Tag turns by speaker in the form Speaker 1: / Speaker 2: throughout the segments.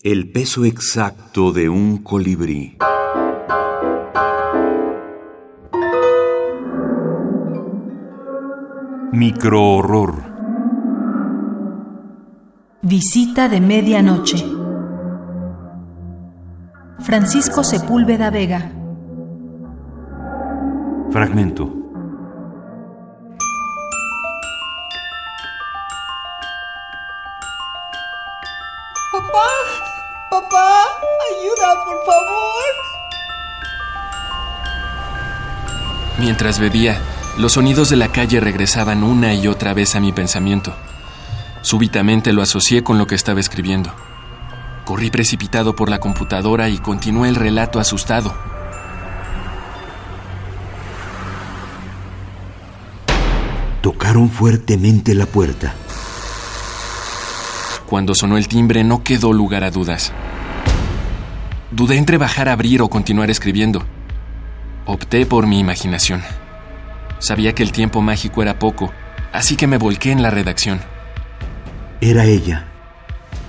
Speaker 1: El peso exacto de un colibrí. Microhorror.
Speaker 2: Visita de medianoche. Francisco Sepúlveda Vega.
Speaker 1: Fragmento.
Speaker 3: Papá, papá, ayuda, por favor.
Speaker 4: Mientras bebía, los sonidos de la calle regresaban una y otra vez a mi pensamiento. Súbitamente lo asocié con lo que estaba escribiendo. Corrí precipitado por la computadora y continué el relato asustado.
Speaker 1: Tocaron fuertemente la puerta.
Speaker 4: Cuando sonó el timbre no quedó lugar a dudas. Dudé entre bajar a abrir o continuar escribiendo. Opté por mi imaginación. Sabía que el tiempo mágico era poco, así que me volqué en la redacción.
Speaker 1: Era ella.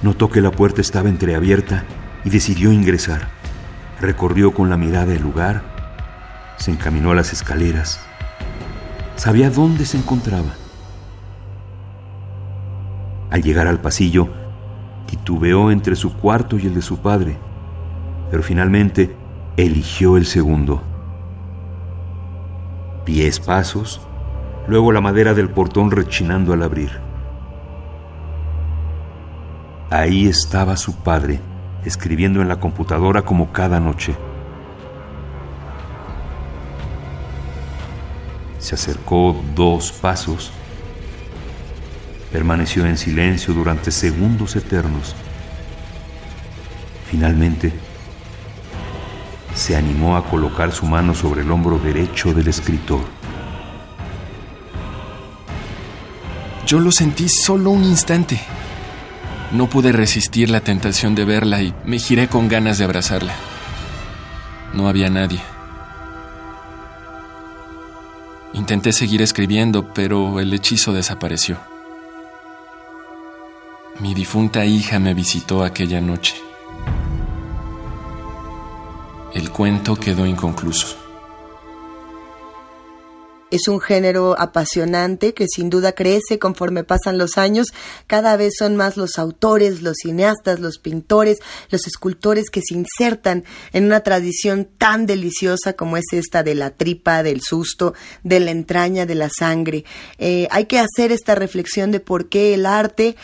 Speaker 1: Notó que la puerta estaba entreabierta y decidió ingresar. Recorrió con la mirada el lugar, se encaminó a las escaleras. Sabía dónde se encontraba. Al llegar al pasillo, titubeó entre su cuarto y el de su padre, pero finalmente eligió el segundo. Diez pasos, luego la madera del portón rechinando al abrir. Ahí estaba su padre, escribiendo en la computadora como cada noche. Se acercó dos pasos. Permaneció en silencio durante segundos eternos. Finalmente, se animó a colocar su mano sobre el hombro derecho del escritor.
Speaker 4: Yo lo sentí solo un instante. No pude resistir la tentación de verla y me giré con ganas de abrazarla. No había nadie. Intenté seguir escribiendo, pero el hechizo desapareció. Mi difunta hija me visitó aquella noche. El cuento quedó inconcluso.
Speaker 3: Es un género apasionante que sin duda crece conforme pasan los años. Cada vez son más los autores, los cineastas, los pintores, los escultores que se insertan en una tradición tan deliciosa como es esta de la tripa, del susto, de la entraña, de la sangre. Eh, hay que hacer esta reflexión de por qué el arte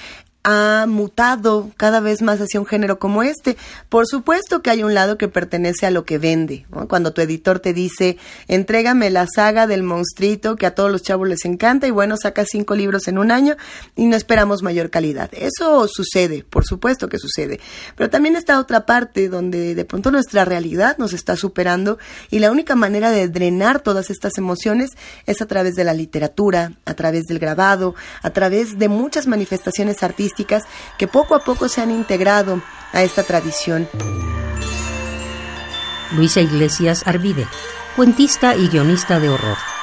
Speaker 3: ha mutado cada vez más hacia un género como este. Por supuesto que hay un lado que pertenece a lo que vende. Cuando tu editor te dice, entrégame la saga del monstruito que a todos los chavos les encanta y bueno, saca cinco libros en un año y no esperamos mayor calidad. Eso sucede, por supuesto que sucede. Pero también está otra parte donde de pronto nuestra realidad nos está superando y la única manera de drenar todas estas emociones es a través de la literatura, a través del grabado, a través de muchas manifestaciones que poco a poco se han integrado a esta tradición.
Speaker 5: Luisa Iglesias Arvide, cuentista y guionista de horror.